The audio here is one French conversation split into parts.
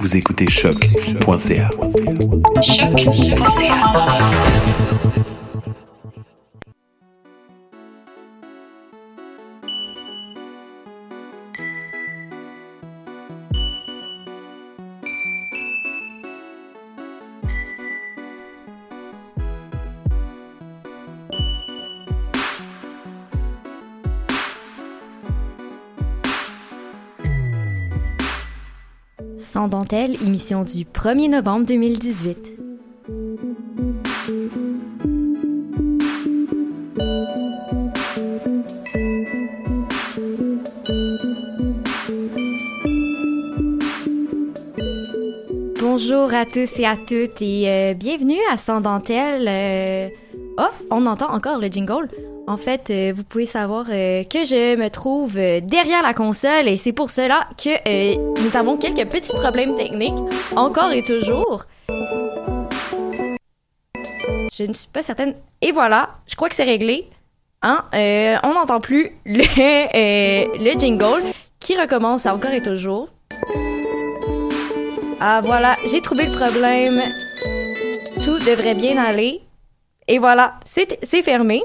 Vous écoutez choc.ca. Sans dentelle, émission du 1er novembre 2018. Bonjour à tous et à toutes et euh, bienvenue à Sans dentelle. euh, Oh, on entend encore le jingle. En fait, euh, vous pouvez savoir euh, que je me trouve euh, derrière la console et c'est pour cela que nous avons quelques petits problèmes techniques, encore et toujours. Je ne suis pas certaine. Et voilà, je crois que c'est réglé. Hein? On n'entend plus le, le jingle qui recommence encore et toujours. Ah voilà, j'ai trouvé le problème. Tout devrait bien aller. Et voilà, c'est fermé.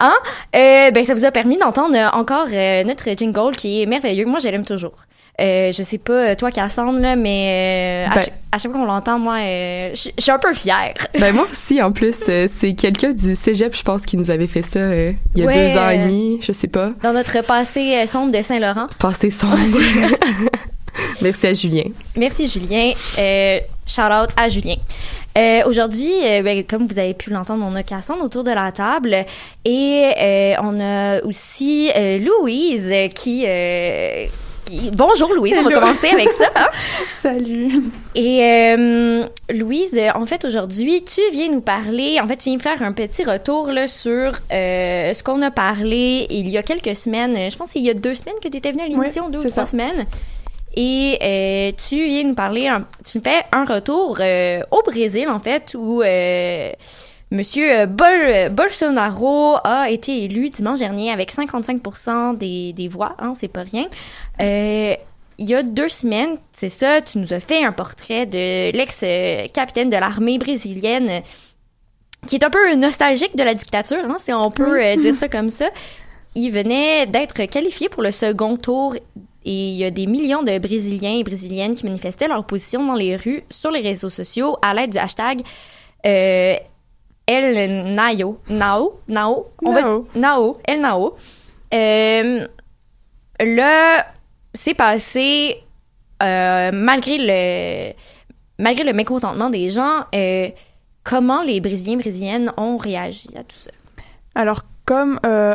Hein? Euh, ben, ça vous a permis d'entendre euh, encore euh, notre jingle qui est merveilleux. Moi, je l'aime toujours. Euh, je sais pas, toi, Cassandre, là, mais à, Ben- à chaque fois qu'on l'entend, moi, je je suis un peu fière. Ben moi aussi, en plus, c'est quelqu'un du cégep, je pense, qui nous avait fait ça il y a Ouais. deux ans et demi, je sais pas. Dans notre passé sombre de Saint-Laurent. Passé sombre. Merci à Julien. Merci, Julien. Shout out à Julien. Euh, Aujourd'hui, euh, ben, comme vous avez pu l'entendre, on a Cassandre autour de la table et euh, on a aussi Louise qui, qui- Bonjour Louise, on va commencer avec ça. hein? Salut. Et Louise, en fait, aujourd'hui, tu viens nous parler, en fait, tu viens faire un petit retour là, sur ce qu'on a parlé il y a quelques semaines. Je pense qu'il y a deux semaines que tu étais venue à l'émission, Ouais, deux ou trois ça. semaines. Et euh, tu viens nous parler, un- tu me fais un retour euh, au Brésil, en fait, où euh, Monsieur euh, Bol- Bolsonaro a été élu dimanche dernier avec 55% des, des voix, hein, c'est pas rien. Euh, il y a deux semaines, c'est ça, tu nous as fait un portrait de l'ex-capitaine de l'armée brésilienne qui est un peu nostalgique de la dictature, hein, si on peut euh, dire ça comme ça. Il venait d'être qualifié pour le second tour et il y a des millions de Brésiliens et Brésiliennes qui manifestaient leur position dans les rues, sur les réseaux sociaux, à l'aide du hashtag euh, El Nao. Nao? Nao? On va- Nao. Nao. El Nao. Euh, là, c'est passé euh, malgré le malgré le mécontentement des gens. euh, comment les Brésiliens et Brésiliennes ont réagi à tout ça? Alors, comme euh,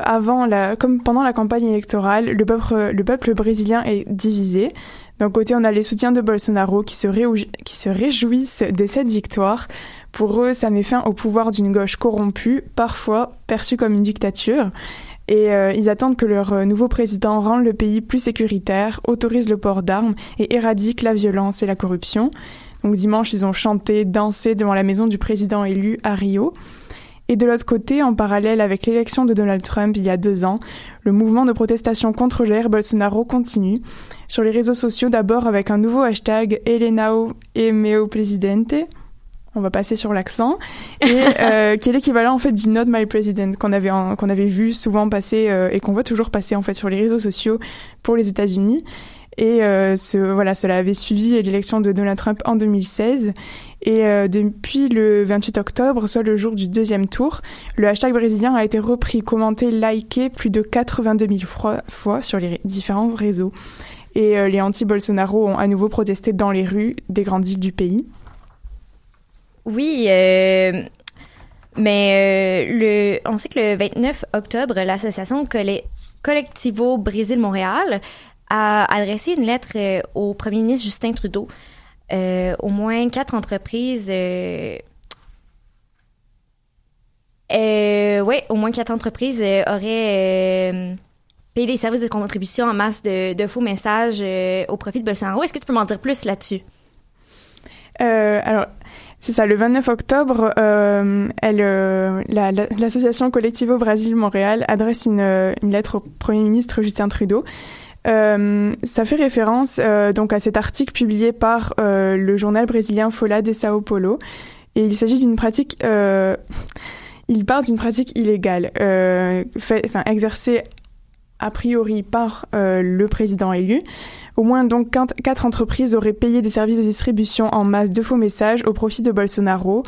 comme pendant la campagne électorale, le peuple, le peuple brésilien est divisé. D'un côté, on a les soutiens de Bolsonaro qui se, réou- qui se réjouissent de cette victoire. Pour eux, ça met fin au pouvoir d'une gauche corrompue, parfois perçue comme une dictature. Et euh, ils attendent que leur euh, nouveau président rende le pays plus sécuritaire, autorise le port d'armes et éradique la violence et la corruption. Donc dimanche, ils ont chanté, dansé devant la maison du président élu à Rio. Et de l'autre côté, en parallèle avec l'élection de Donald Trump il y a deux ans, le mouvement de protestation contre Jair Bolsonaro continue. Sur les réseaux sociaux, d'abord avec un nouveau hashtag Elenao e meu presidente. On va passer sur l'accent. Et euh, qui est l'équivalent en fait du Not My President qu'on avait, qu'on avait vu souvent passer euh, et qu'on voit toujours passer en fait sur les réseaux sociaux pour les États-Unis. Et euh, voilà, cela avait suivi l'élection de Donald Trump en 2016. Et euh, depuis le 28 octobre, soit le jour du deuxième tour, le hashtag brésilien a été repris, commenté, liké plus de 82 000 fois, sur les différents réseaux. Et euh, les anti-Bolsonaro ont à nouveau protesté dans les rues des grandes villes du pays. Oui, mais on sait que le 29 octobre, l'association Colle- Collectivo Brésil Montréal a adressé une lettre euh, au premier ministre Justin Trudeau. Euh, au moins quatre entreprises. Euh, ouais, au moins quatre entreprises auraient payé des services de contribution en masse de, faux messages au profit de Bolsonaro. Est-ce que tu peux m'en dire plus là-dessus? Alors, c'est ça, le 29 octobre, l'association Collectivo Brasil Montréal adresse une lettre au Premier ministre Justin Trudeau. Euh, ça fait référence euh, donc à cet article publié par euh, le journal brésilien Folha de Sao Paulo. Et il s'agit d'une pratique, il parle d'une pratique illégale, exercée a priori par le président élu. Au moins donc quatre entreprises auraient payé des services de distribution en masse de faux messages au profit de Bolsonaro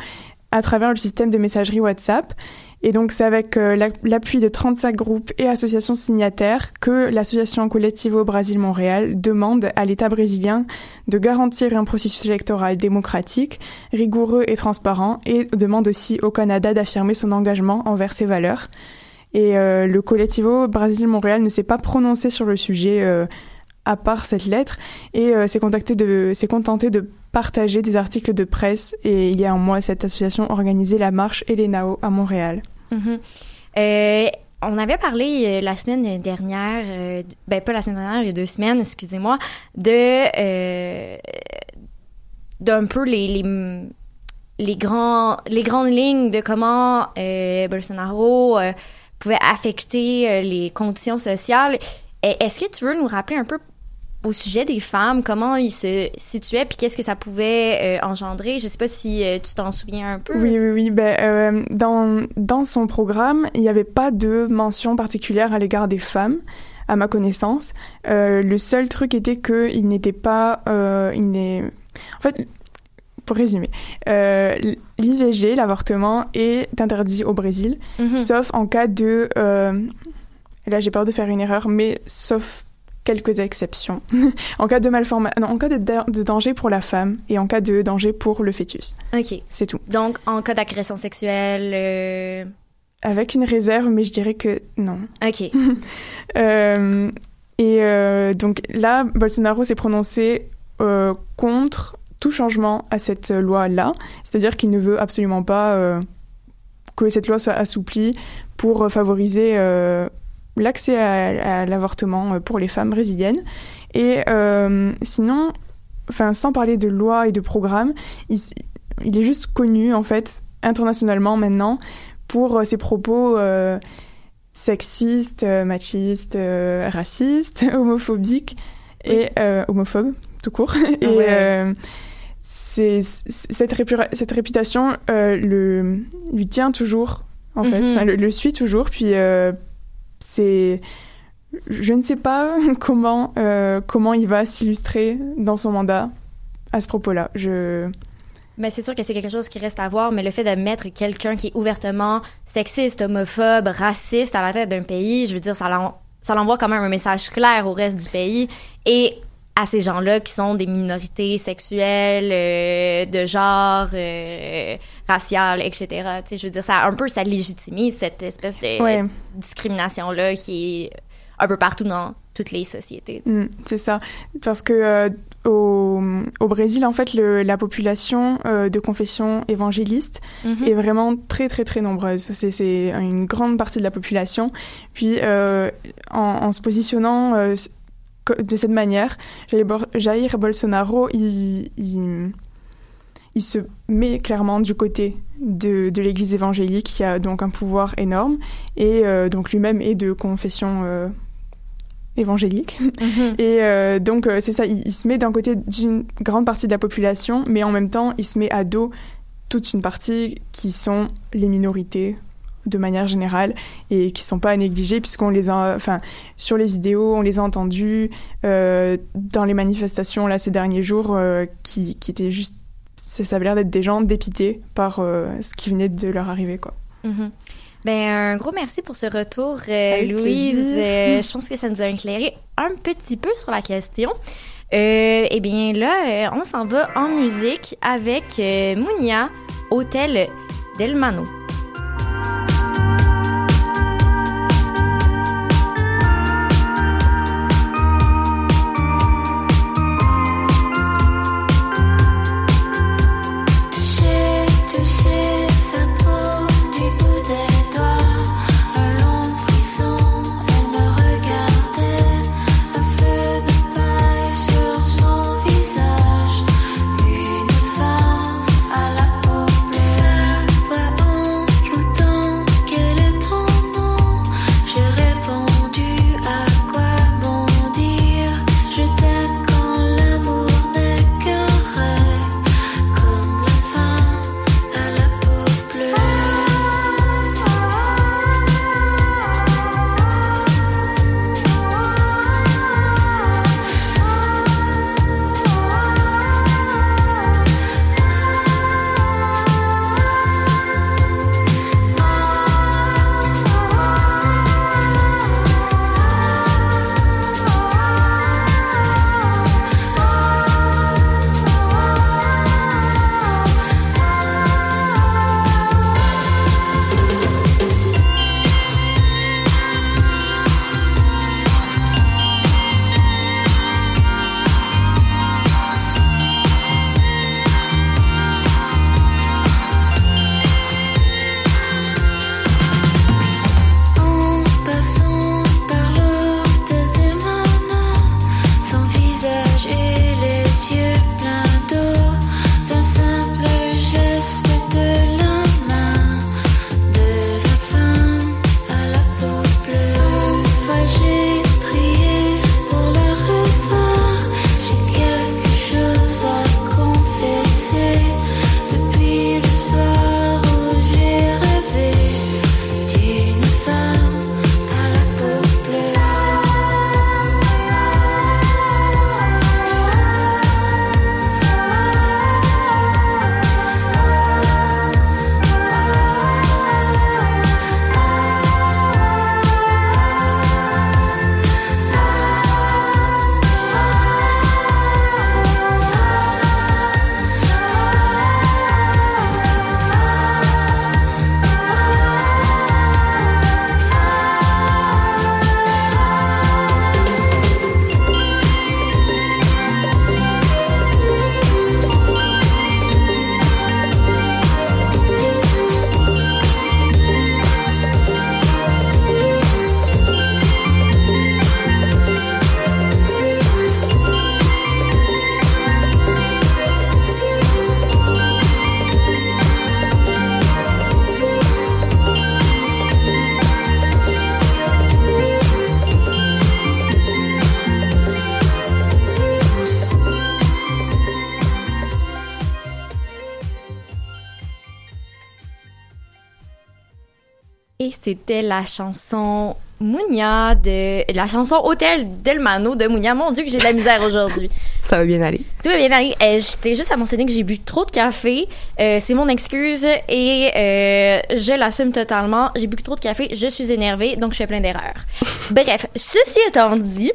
à travers le système de messagerie WhatsApp. Et donc c'est avec euh, la- l'appui de 35 groupes et associations signataires que l'association Collectivo Brasil Montréal demande à l'État brésilien de garantir un processus électoral démocratique, rigoureux et transparent et demande aussi au Canada d'affirmer son engagement envers ses valeurs. Et euh, le Collectivo Brasil Montréal ne s'est pas prononcé sur le sujet euh, à part cette lettre et s'est s'est contenté de partager des articles de presse et il y a un mois cette association organisait la marche Elenao à Montréal. Mhm. Euh, on avait parlé euh, la semaine dernière, euh, ben pas la semaine dernière, il y a deux semaines, excusez-moi, de euh, d'un peu les, les grands les grandes lignes de comment Bolsonaro pouvait affecter les conditions sociales. Est-ce que tu veux nous rappeler un peu au sujet des femmes, comment il se situait, puis qu'est-ce que ça pouvait euh, engendrer? Je sais pas si euh, tu t'en souviens un peu. Oui, oui, oui. Ben, euh, dans, dans son programme, il n'y avait pas de mention particulière à l'égard des femmes, à ma connaissance. Le seul truc était qu'il n'était pas... Il n'est... En fait, pour résumer, euh, l'IVG, l'avortement, est interdit au Brésil, Mhm. sauf en cas de... euh, là, j'ai peur de faire une erreur, mais sauf quelques exceptions. en cas de malformation... En cas de, da- de danger pour la femme et en cas de danger pour le fœtus. OK. C'est tout. Donc, en cas d'agression sexuelle, euh, Avec une réserve, mais je dirais que non. OK. Euh, et euh, donc là, Bolsonaro s'est prononcé contre tout changement à cette loi-là, c'est-à-dire qu'il ne veut absolument pas que cette loi soit assouplie pour favoriser l'accès à, à l'avortement euh, pour les femmes brésiliennes. Et euh, sinon, enfin, sans parler de loi et de programme, il, est juste connu en fait internationalement maintenant pour euh, ses propos euh, sexistes, machistes, euh, racistes, homophobiques et homophobes tout court. et Ouais. c'est cette, cette réputation le lui tient toujours en fait, Mhm. Enfin, le, le suit toujours. Puis c'est je ne sais pas comment comment il va s'illustrer dans son mandat à ce propos-là. Je Mais c'est sûr que c'est quelque chose qui reste à voir, mais le fait de mettre quelqu'un qui est ouvertement sexiste, homophobe, raciste à la tête d'un pays, je veux dire, ça l'envoie quand même un message clair au reste du pays et à ces gens-là qui sont des minorités sexuelles, euh, de genre, euh, raciales, etc. Tu sais, je veux dire, ça un peu, ça légitimise cette espèce de Ouais. discrimination-là qui est un peu partout dans toutes les sociétés. Mm, c'est ça. Parce que euh, au, au Brésil, en fait, le, la population euh, de confession évangéliste Mhm. est vraiment très, très, très nombreuse. C'est, c'est une grande partie de la population. Puis, euh, en, en se positionnant de cette manière, Jair Bol- Jair Bolsonaro, il, il, il se met clairement du côté de, de l'Église évangélique, qui a donc un pouvoir énorme, et euh, donc lui-même est de confession euh, évangélique. Mhm. Et euh, donc, c'est ça, il, il se met d'un côté d'une grande partie de la population, mais en même temps, il se met à dos toute une partie qui sont les minorités de manière générale et qui sont pas à négliger puisqu'on les a, enfin, sur les vidéos, on les a entendus euh, dans les manifestations là ces derniers jours euh, qui, qui étaient juste, ça, avait l'air d'être des gens dépités par euh, ce qui venait de leur arriver quoi. Mhm. Ben, un gros merci pour ce retour, Louise. je pense que ça nous a éclairé un petit peu sur la question. Eh bien, là, on s'en va en musique avec Mounia, Hôtel Del c'était la chanson Mounia de la chanson Hôtel Del Mano de Mounia. Mon Dieu que j'ai de la misère aujourd'hui. Ça va bien aller. Tout va bien aller. Euh, J'étais juste à mentionner que j'ai bu trop de café. Euh, c'est mon excuse et euh, je l'assume totalement. J'ai bu trop de café, je suis énervée, donc je fais plein d'erreurs. Bref, ceci étant dit,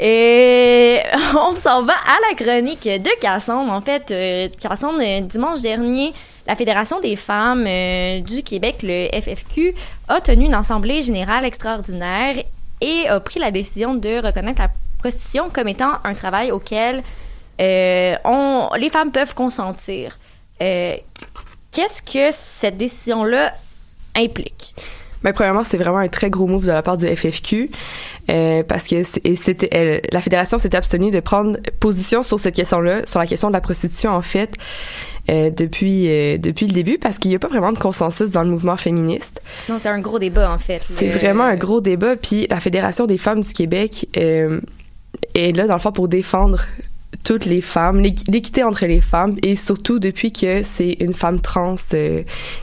et on s'en va à la chronique de Cassandre. En fait, Cassandre, dimanche dernier, la Fédération des femmes euh, du Québec, le FFQ, a tenu une assemblée générale extraordinaire et a pris la décision de reconnaître la prostitution comme étant un travail auquel euh, les femmes peuvent consentir. Euh, Qu'est-ce que cette décision-là implique? Ben, premièrement, c'est vraiment un très gros move de la part du FFQ parce que c'était la fédération s'était abstenue de prendre position sur cette question-là, sur la question de la prostitution en fait. Euh, depuis euh, depuis le début parce qu'il n'y a pas vraiment de consensus dans le mouvement féministe. Non, c'est un gros débat, en fait. C'est Le- vraiment un gros débat. Puis la Fédération des femmes du Québec euh, est là, dans le fond, pour défendre toutes les femmes, l'équ- l'équité entre les femmes, et surtout depuis que c'est une femme trans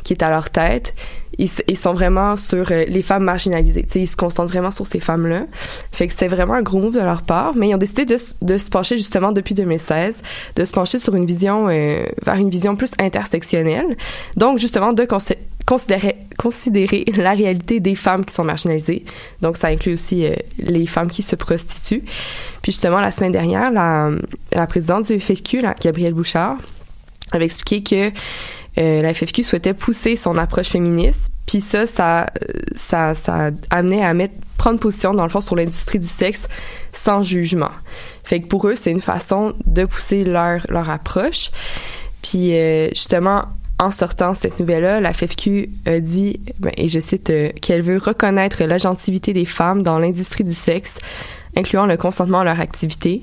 qui est à leur tête, ils, sont vraiment sur euh, les femmes marginalisées. Tu sais, ils se concentrent vraiment sur ces femmes-là. Fait que c'est vraiment un gros move de leur part, mais ils ont décidé de, se pencher justement depuis 2016, de se pencher sur une vision, euh, vers une vision plus intersectionnelle. Donc justement de consi- considérer, la réalité des femmes qui sont marginalisées. Donc ça inclut aussi euh, les femmes qui se prostituent. Puis justement la semaine dernière, la, présidente du la, Gabrielle Bouchard, avait expliqué que euh, la FFQ souhaitait pousser son approche féministe, puis ça, ça, ça, amenait à mettre, prendre position dans le fond sur l'industrie du sexe sans jugement. Fait que pour eux, c'est une façon de pousser leur leur approche. Puis euh, justement, en sortant cette nouvelle-là, la FFQ a dit, ben, et je cite, euh, qu'elle veut reconnaître l'agentivité des femmes dans l'industrie du sexe, incluant le consentement à leur activité.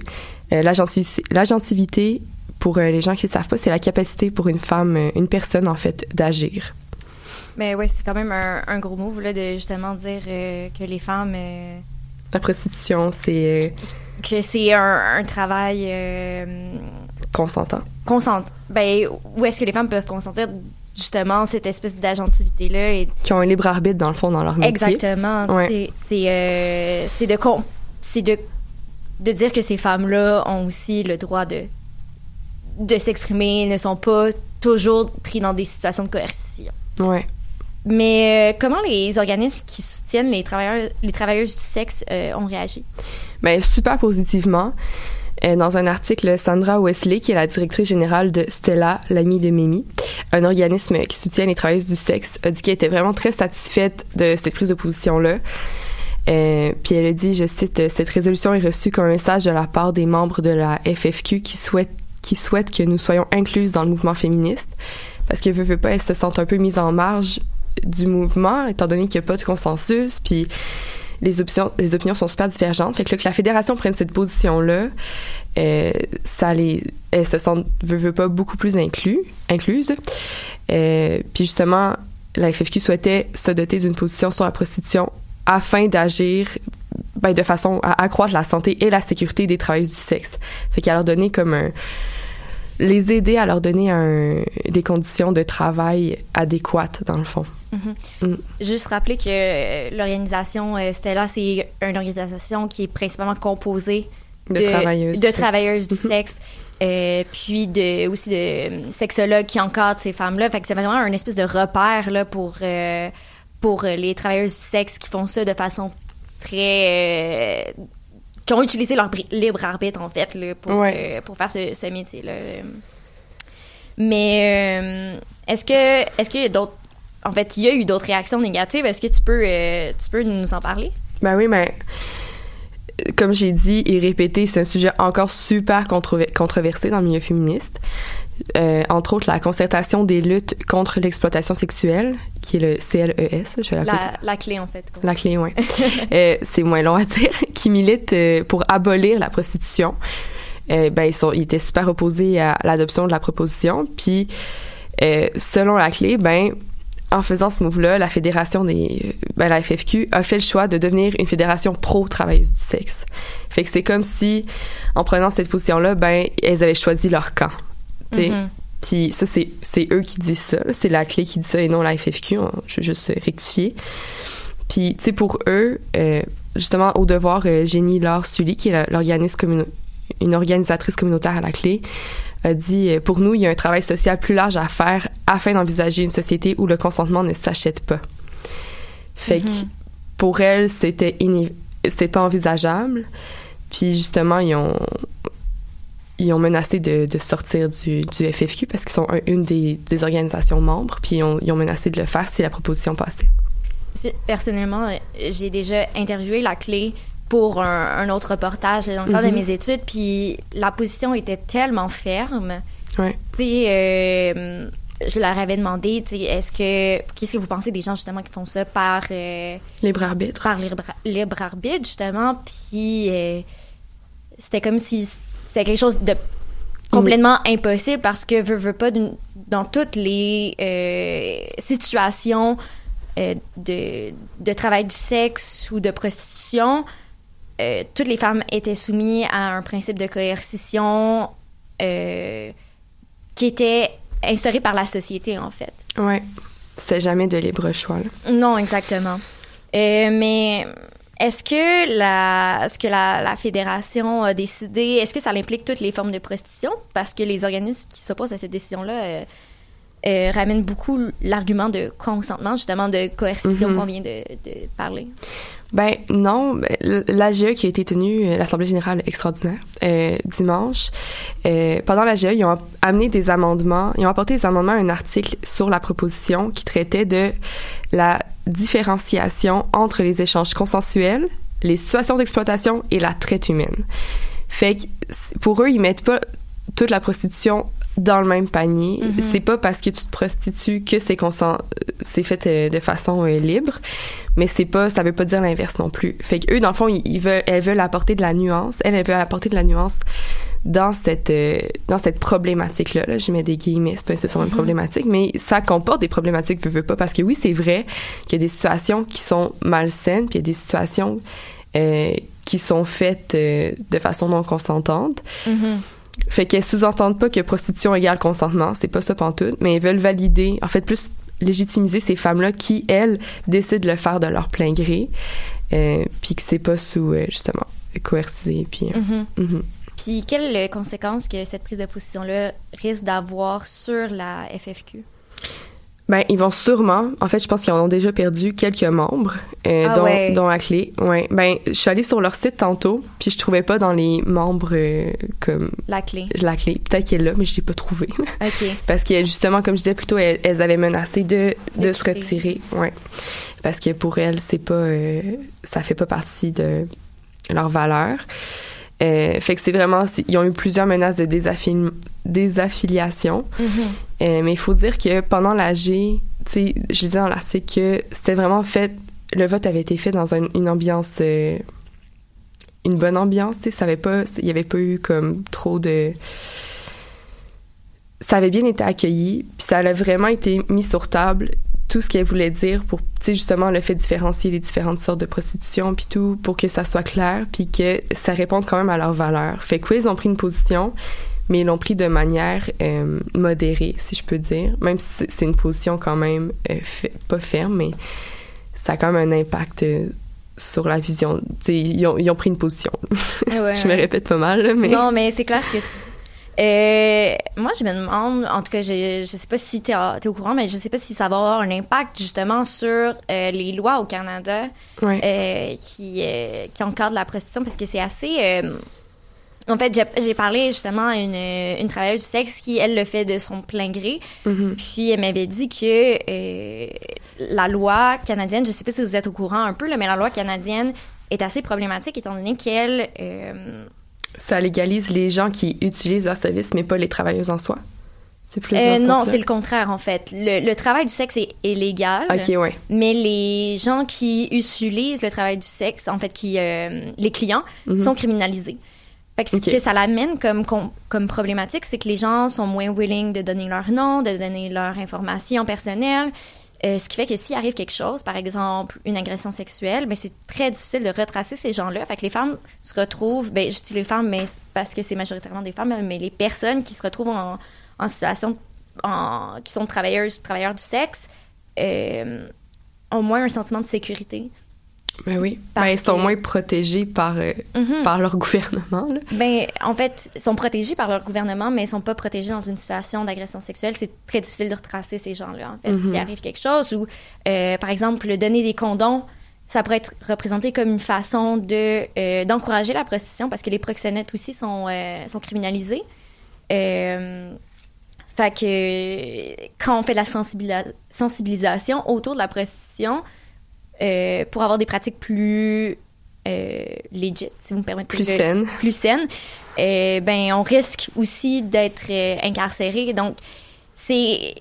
L'agentivité, pour euh, les gens qui ne savent pas, c'est la capacité pour une femme, euh, une personne en fait, d'agir. Mais ouais, c'est quand même un, un gros move là, de justement dire euh, que les femmes. euh, La prostitution, c'est que c'est un, un travail euh, consentant. consent. Ben, où est-ce que les femmes peuvent consentir justement cette espèce d'agentivité-là et Qui ont un libre arbitre, dans le fond, dans leur métier. Exactement. Ouais. C'est c'est c'est de con- c'est de de dire que ces femmes-là ont aussi le droit de de s'exprimer, ne sont pas toujours pris dans des situations de coercition. Ouais. Mais euh, comment les organismes qui soutiennent les travailleurs les travailleuses du sexe euh, ont réagi? Ben, super positivement. Euh, dans un article, Sandra Wesley, qui est la directrice générale de Stella, l'amie de Mimi, un organisme qui soutient les travailleuses du sexe, a dit qu'elle était vraiment très satisfaite de cette prise de position-là. Euh, puis elle a dit, je cite, cette résolution est reçue comme un message de la part des membres de la FFQ qui souhaitent qui souhaitent que nous soyons incluses dans le mouvement féministe parce que veut, veut pas, elles se sentent un peu mises en marge du mouvement étant donné qu'il n'y a pas de consensus puis les opinions, les opinions sont super divergentes. Fait que là, que la fédération prenne cette position-là, euh, ça les, elles se sentent, veut, veut pas, beaucoup plus inclus, incluses. Euh, puis justement, la FFQ souhaitait se doter d'une position sur la prostitution afin d'agir ben, de façon à accroître la santé et la sécurité des travailleuses du sexe. Fait qu'à leur donner comme un les aider à leur donner un, des conditions de travail adéquates dans le fond. Mm. Juste rappeler que euh, l'organisation euh, Stella, c'est une organisation qui est principalement composée De travailleuses de du sexe. travailleuses du Mhm. sexe, euh, puis de, aussi de sexologues qui encadrent ces femmes-là. Fait que c'est vraiment un espèce de repère là, pour, euh, pour les travailleuses du sexe qui font ça de façon très... euh, qui ont utilisé leur libre arbitre, en fait, là, pour, Ouais. euh, pour faire ce, ce métier-là. Mais euh, est-ce que est-ce qu'il y a d'autres en fait, il y a eu d'autres réactions négatives? Est-ce que tu peux, euh, tu peux nous en parler? Ben oui, mais comme j'ai dit et répété, c'est un sujet encore super controver- controversé dans le milieu féministe. Euh, entre autres, la concertation des luttes contre l'exploitation sexuelle, qui est le CLES, je vais La, la clé, en fait. la clé, ouais. Euh, c'est moins long à dire, qui milite euh, pour abolir la prostitution. Euh, ben, ils, sont, ils étaient super opposés à l'adoption de la proposition. Puis, selon la clé, ben, en faisant ce move-là, la fédération des, ben, la FFQ a fait le choix de devenir une fédération pro-travailleuse du sexe. Fait que c'est comme si, en prenant cette position-là, ben, elles avaient choisi leur camp. Mhm. Puis ça, c'est, c'est eux qui disent ça. C'est la clé qui dit ça et non la FFQ. On- je vais juste rectifier. Puis, tu sais, pour eux, euh, justement, au devoir, euh, Jenny Laure Sully, qui est la- l'organisme communo- une organisatrice communautaire à la clé, a dit euh, Pour nous, il y a un travail social plus large à faire afin d'envisager une société où le consentement ne s'achète pas. Fait que Mhm. pour elle, c'était iné- c'était pas envisageable. Puis justement, ils ont ils ont menacé de, de sortir du, du FFQ parce qu'ils sont un- une des, des organisations membres, puis ils ont, ils ont menacé de le faire si la proposition passait. Personnellement, euh, j'ai déjà interviewé la clé pour un, un autre reportage dans le cadre Mhm. de mes études, puis la position était tellement ferme. Ouais. Euh, je leur avais demandé, est-ce que, qu'est-ce que vous pensez des gens justement qui font ça par, euh, Libre arbitre. par libre, libre arbitre justement, puis euh, c'était comme si c'était quelque chose de complètement impossible parce que veut, veut pas dans toutes les euh, situations euh, de, de travail du sexe ou de prostitution, euh, toutes les femmes étaient soumises à un principe de coercition qui était instauré par la société, en fait. Ouais. C'était jamais de libre choix. là. Non, exactement. Mais est-ce que la, est-ce que la, la fédération a décidé, est-ce que ça implique toutes les formes de prostitution? Parce que les organismes qui s'opposent à cette décision-là euh, euh, ramènent beaucoup l'argument de consentement, justement, de coercition Mhm. qu'on vient de, de parler. Ben non, l'AGE qui a été tenue, euh, l'Assemblée générale extraordinaire, euh, dimanche, pendant l'AGE, ils ont amené des amendements, ils ont apporté des amendements à un article sur la proposition qui traitait de la différenciation entre les échanges consensuels, les situations d'exploitation et la traite humaine. Fait que pour eux, ils mettent pas toute la prostitution dans le même panier. Mhm. C'est pas parce que tu te prostitues que c'est c'est fait euh, de façon euh, libre, mais c'est pas ça veut pas dire l'inverse non plus. Fait que eux dans le fond, ils, ils veulent elles veulent apporter de la nuance, elles, elles veulent apporter de la nuance dans cette euh, dans cette problématique là, là je mets des guillemets, c'est pas nécessairement une Mhm. problématique, mais ça comporte des problématiques veux, veux pas parce que oui, c'est vrai qu'il y a des situations qui sont malsaines, puis il y a des situations euh, qui sont faites euh, de façon non consentante. Mhm. Fait qu'elles sous-entendent pas que prostitution égale consentement, c'est pas ça pantoute, mais elles veulent valider, en fait, plus légitimiser ces femmes-là qui, elles, décident de le faire de leur plein gré, puis que c'est pas sous, justement, coercisé, puis... mhm. Puis, quelles euh, conséquences que cette prise de position-là risque d'avoir sur la FFQ? Ben, ils vont sûrement, en fait, je pense qu'ils en ont déjà perdu quelques membres, euh, Ah dont, ouais. dont la clé. Ouais. Ben, je suis allée sur leur site tantôt, puis je trouvais pas dans les membres euh, comme La clé. la clé. Peut-être qu'elle est là, mais je l'ai pas trouvée. OK. Parce que justement, comme je disais plus tôt, elles, elles avaient menacé de, de, De se retirer. Ouais. Parce que pour elles, c'est pas. euh, ça fait pas partie de leur valeur. Euh, fait que c'est vraiment. Ils ont eu plusieurs menaces de désaffili- désaffiliation. Mhm. Euh, mais il faut dire que pendant l'AG, tu sais, je disais dans l'article que c'était vraiment fait. Le vote avait été fait dans un- une ambiance. euh, une bonne ambiance, tu sais. Il y avait pas eu comme trop de ça avait bien été accueilli, puis ça a vraiment été mis sur table tout ce qu'elle voulait dire pour, tu sais, justement, le fait de différencier les différentes sortes de prostitution, puis tout, pour que ça soit clair, puis que ça réponde quand même à leurs valeurs. Fait que oui, ils ont pris une position, mais ils l'ont pris de manière euh, modérée, si je peux dire, même si c'est- une position quand même euh, pas ferme, mais ça a quand même un impact euh, sur la vision. Tu sais, ils ont, ils ont pris une position. Ouais, je me répète pas mal, là, mais... Non, mais c'est clair ce que tu. Euh, moi, je me demande, en tout cas, je, je sais pas si tu es, au courant, mais je sais pas si ça va avoir un impact justement sur euh, les lois au Canada euh, qui, euh, qui encadrent la prostitution parce que c'est assez. euh, en fait, j'ai- j'ai parlé justement à une, une travailleuse du sexe qui, elle, le fait de son plein gré. Mhm. Puis elle m'avait dit que euh, la loi canadienne, je sais pas si vous êtes au courant un peu, là, mais la loi canadienne est assez problématique étant donné qu'elle. Ça légalise les gens qui utilisent leur service, mais pas les travailleuses en soi? C'est plus Euh, non, c'est le contraire en fait. Le, le travail du sexe est illégal, Ok, ouais. mais les gens qui utilisent le travail du sexe, en fait, qui euh, les clients, Mhm. sont criminalisés. Fait que ce Ok. que ça l'amène comme, com- comme problématique, c'est que les gens sont moins willing de donner leur nom, de donner leur information personnelle. Euh, ce qui fait que s'il arrive quelque chose, par exemple une agression sexuelle, ben c'est très difficile de retracer ces gens-là. Fait que les femmes se retrouvent, ben je dis les femmes, mais parce que c'est majoritairement des femmes, mais les personnes qui se retrouvent en, en situation en- qui sont travailleuses, travailleurs du sexe, euh, ont moins un sentiment de sécurité. Ben oui. Ben, ils sont que- moins protégés par, euh, Mhm. par leur gouvernement. Là. Ben, en fait, ils sont protégés par leur gouvernement, mais ils sont pas protégés dans une situation d'agression sexuelle. C'est très difficile de retracer ces gens-là, en fait. Mhm. S'il arrive quelque chose ou, euh, par exemple, donner des condoms, ça pourrait être représenté comme une façon de euh, d'encourager la prostitution parce que les proxénètes aussi sont, euh, sont criminalisés. Euh, fait que quand on fait de la sensibilisation autour de la prostitution, euh, pour avoir des pratiques plus euh, legit, si vous me permettez. Plus saines. Plus saines, euh, ben on risque aussi d'être euh, incarcéré. Donc c'est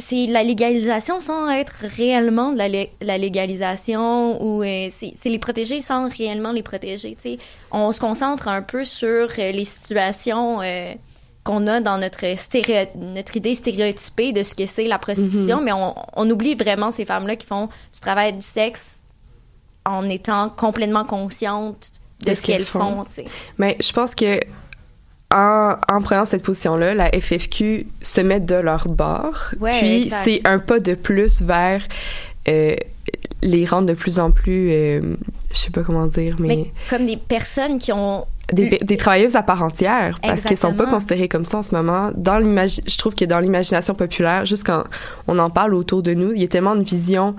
c'est la légalisation sans être réellement de la, lé- la légalisation ou euh, c'est les protéger sans réellement les protéger. tu sais. On se concentre un peu sur euh, les situations euh, qu'on a dans notre, stéréo- notre idée stéréotypée de ce que c'est la prostitution, Mhm. mais on, on oublie vraiment ces femmes-là qui font du travail du sexe en étant complètement conscientes de, ce qu'elles font. Mais je pense que en, en prenant cette position-là, la FFQ se met de leur bord. Ouais, puis c'est un pas de plus vers euh, les rendre de plus en plus, euh, je sais pas comment dire, mais, Mais comme des personnes qui ont des, des travailleuses à part entière, parce qu'elles sont pas considérées comme ça en ce moment. Dans je trouve que dans l'imagination populaire, juste quand on en parle autour de nous, il y a tellement de visions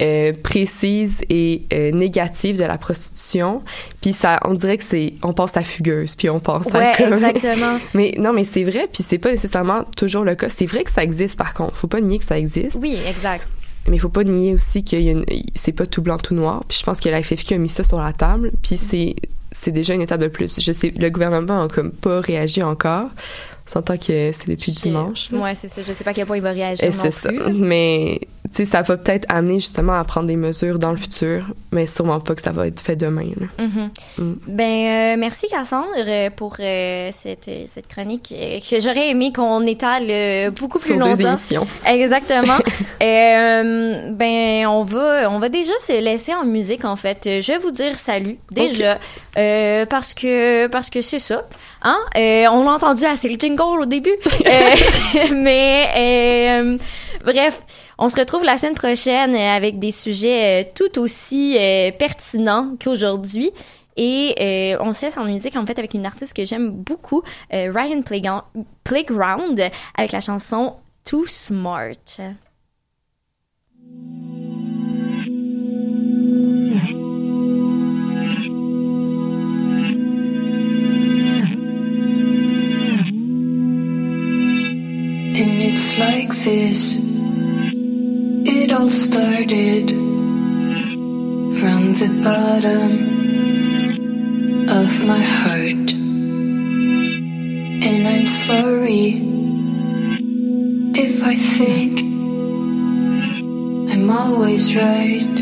euh, précises et euh, négatives de la prostitution. Puis ça, on dirait que c'est, on pense à fugueuse, puis on pense Ouais, à comme- exactement. mais non, mais c'est vrai, puis c'est pas nécessairement toujours le cas. C'est vrai que ça existe, par contre. Faut pas nier que ça existe. Oui, exact. Mais il faut pas nier aussi qu'il y a une, c'est pas tout blanc tout noir. Puis je pense que la FFQ a mis ça sur la table. Puis c'est, c'est déjà une étape de plus. Je sais, le gouvernement a comme pas réagi encore. On s'entend que c'est depuis dimanche. Ouais, c'est ça. Je sais pas à quel point il va réagir Et c'est ça. plus. Mais, sais, ça va peut-être amener justement à prendre des mesures dans le futur, mais sûrement pas que ça va être fait demain. là. Mhm. Mm. Ben, euh, merci Cassandre euh, pour euh, cette, cette chronique que j'aurais aimé qu'on étale euh, beaucoup plus Sur deux longtemps. émissions. Exactement. Ben, on va, on va déjà se laisser en musique en fait. Je vais vous dire salut déjà parce que parce que c'est ça. Hein? Euh, on l'a entendu assez le jingle au début, Euh, mais euh, bref. On se retrouve la semaine prochaine avec des sujets tout aussi pertinents qu'aujourd'hui. Et on se laisse en musique en fait avec une artiste que j'aime beaucoup, Ryan Playground, Playground, avec la chanson Too Smart. It's like this. It all started from the bottom of my heart. And I'm sorry if I think I'm always right